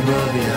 You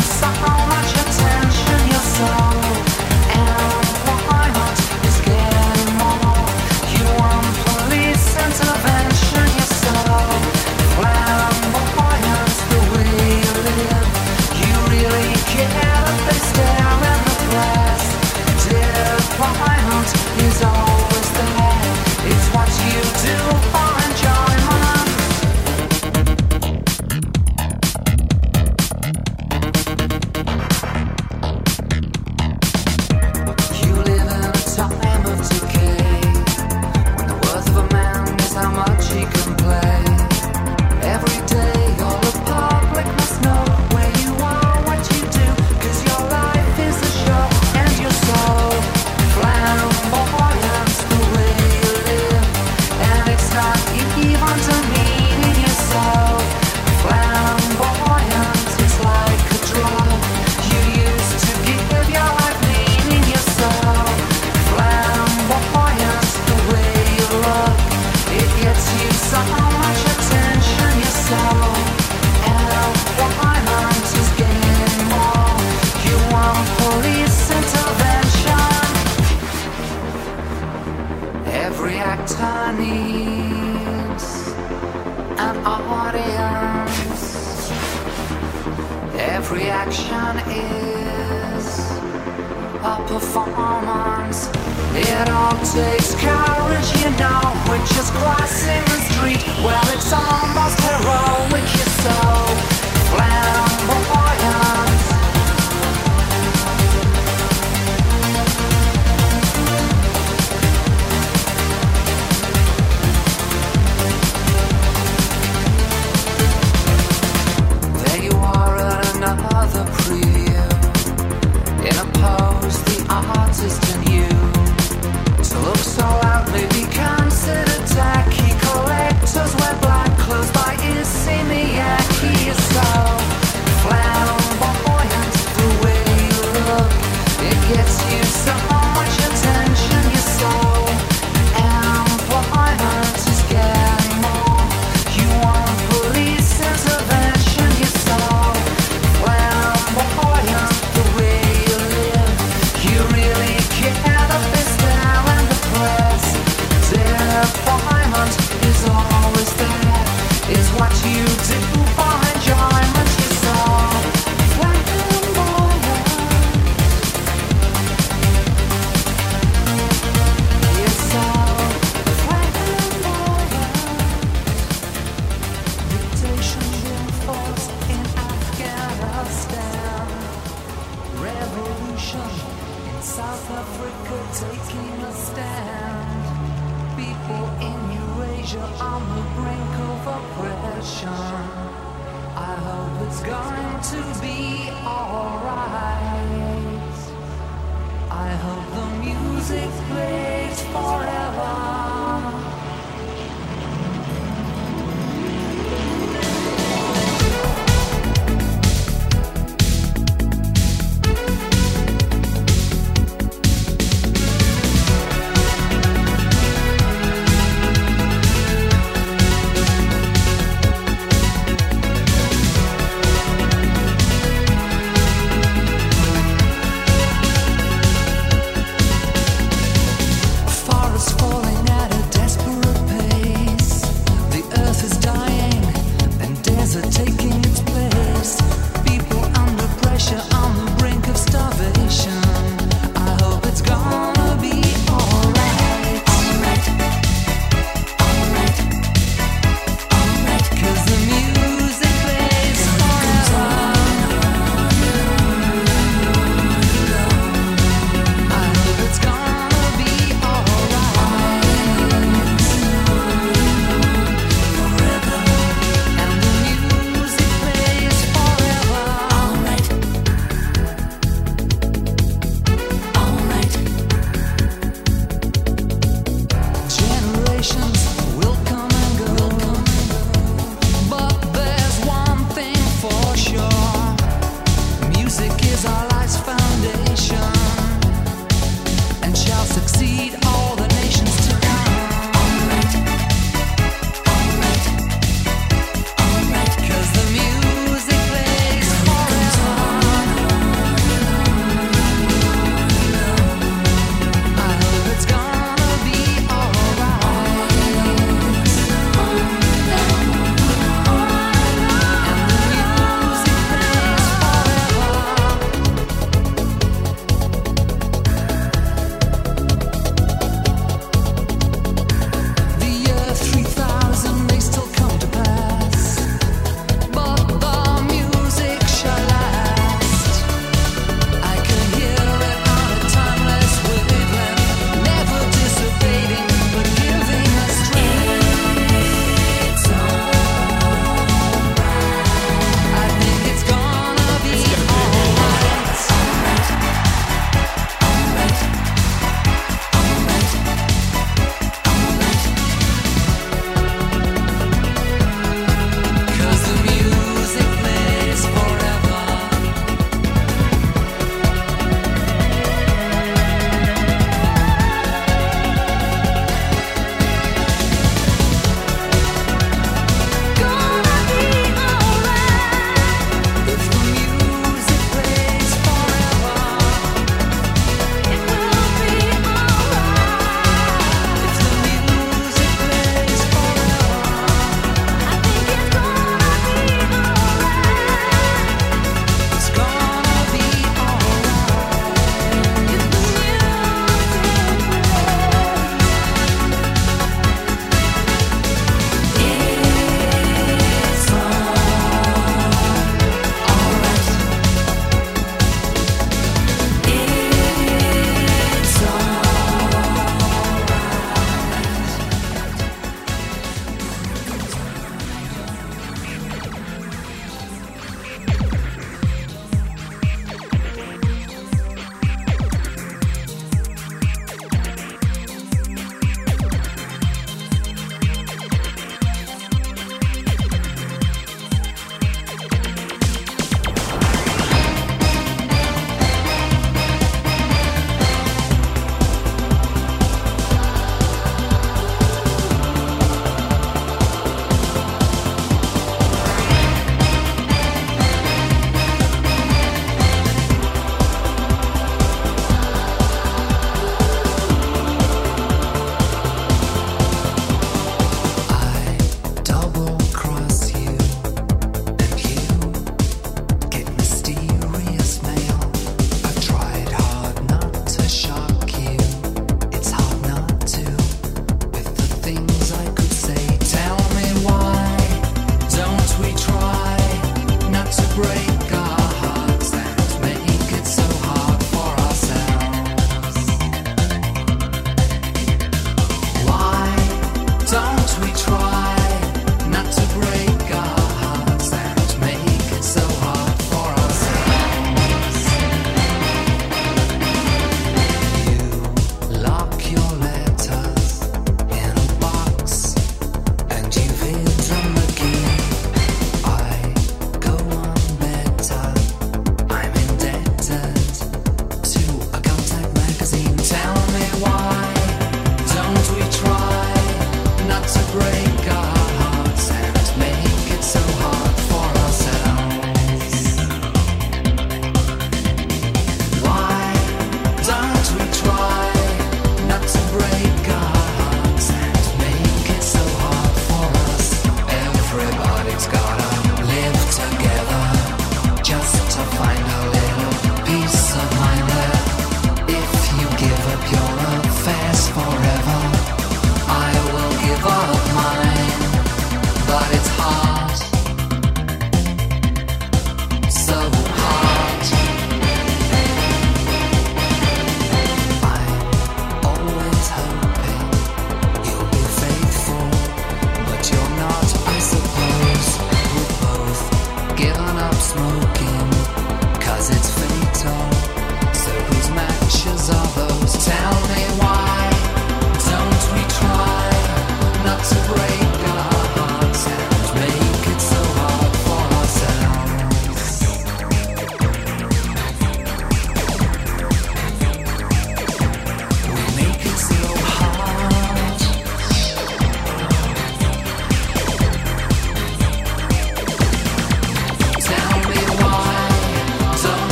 sound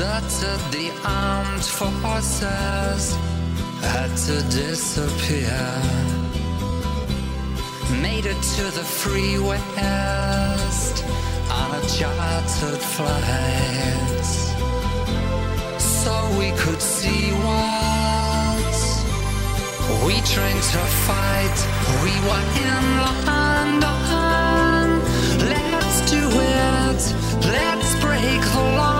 That the armed forces, had to disappear. Made it to the free west on a chartered flight, so we could see what we trained to fight. We were in London. Let's do it. Let's break the law.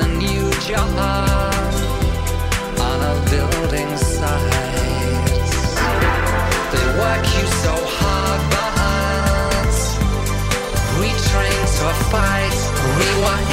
a new job on a building site. They work you so hard, but we train to a fight, rewind.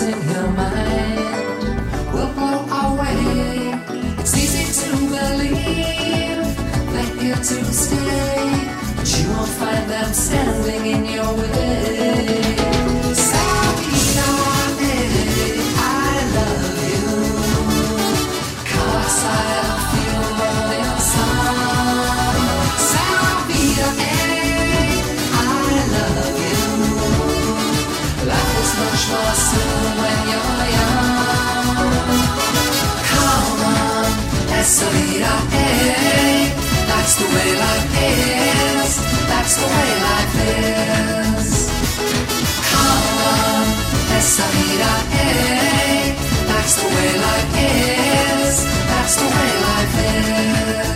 In your mind will blow away. It's easy to believe that you're to stay, but you won't find them standing in your way. That's the way life is. That's the way life is. Come on, esa vida es. That's the way life is. That's the way life is.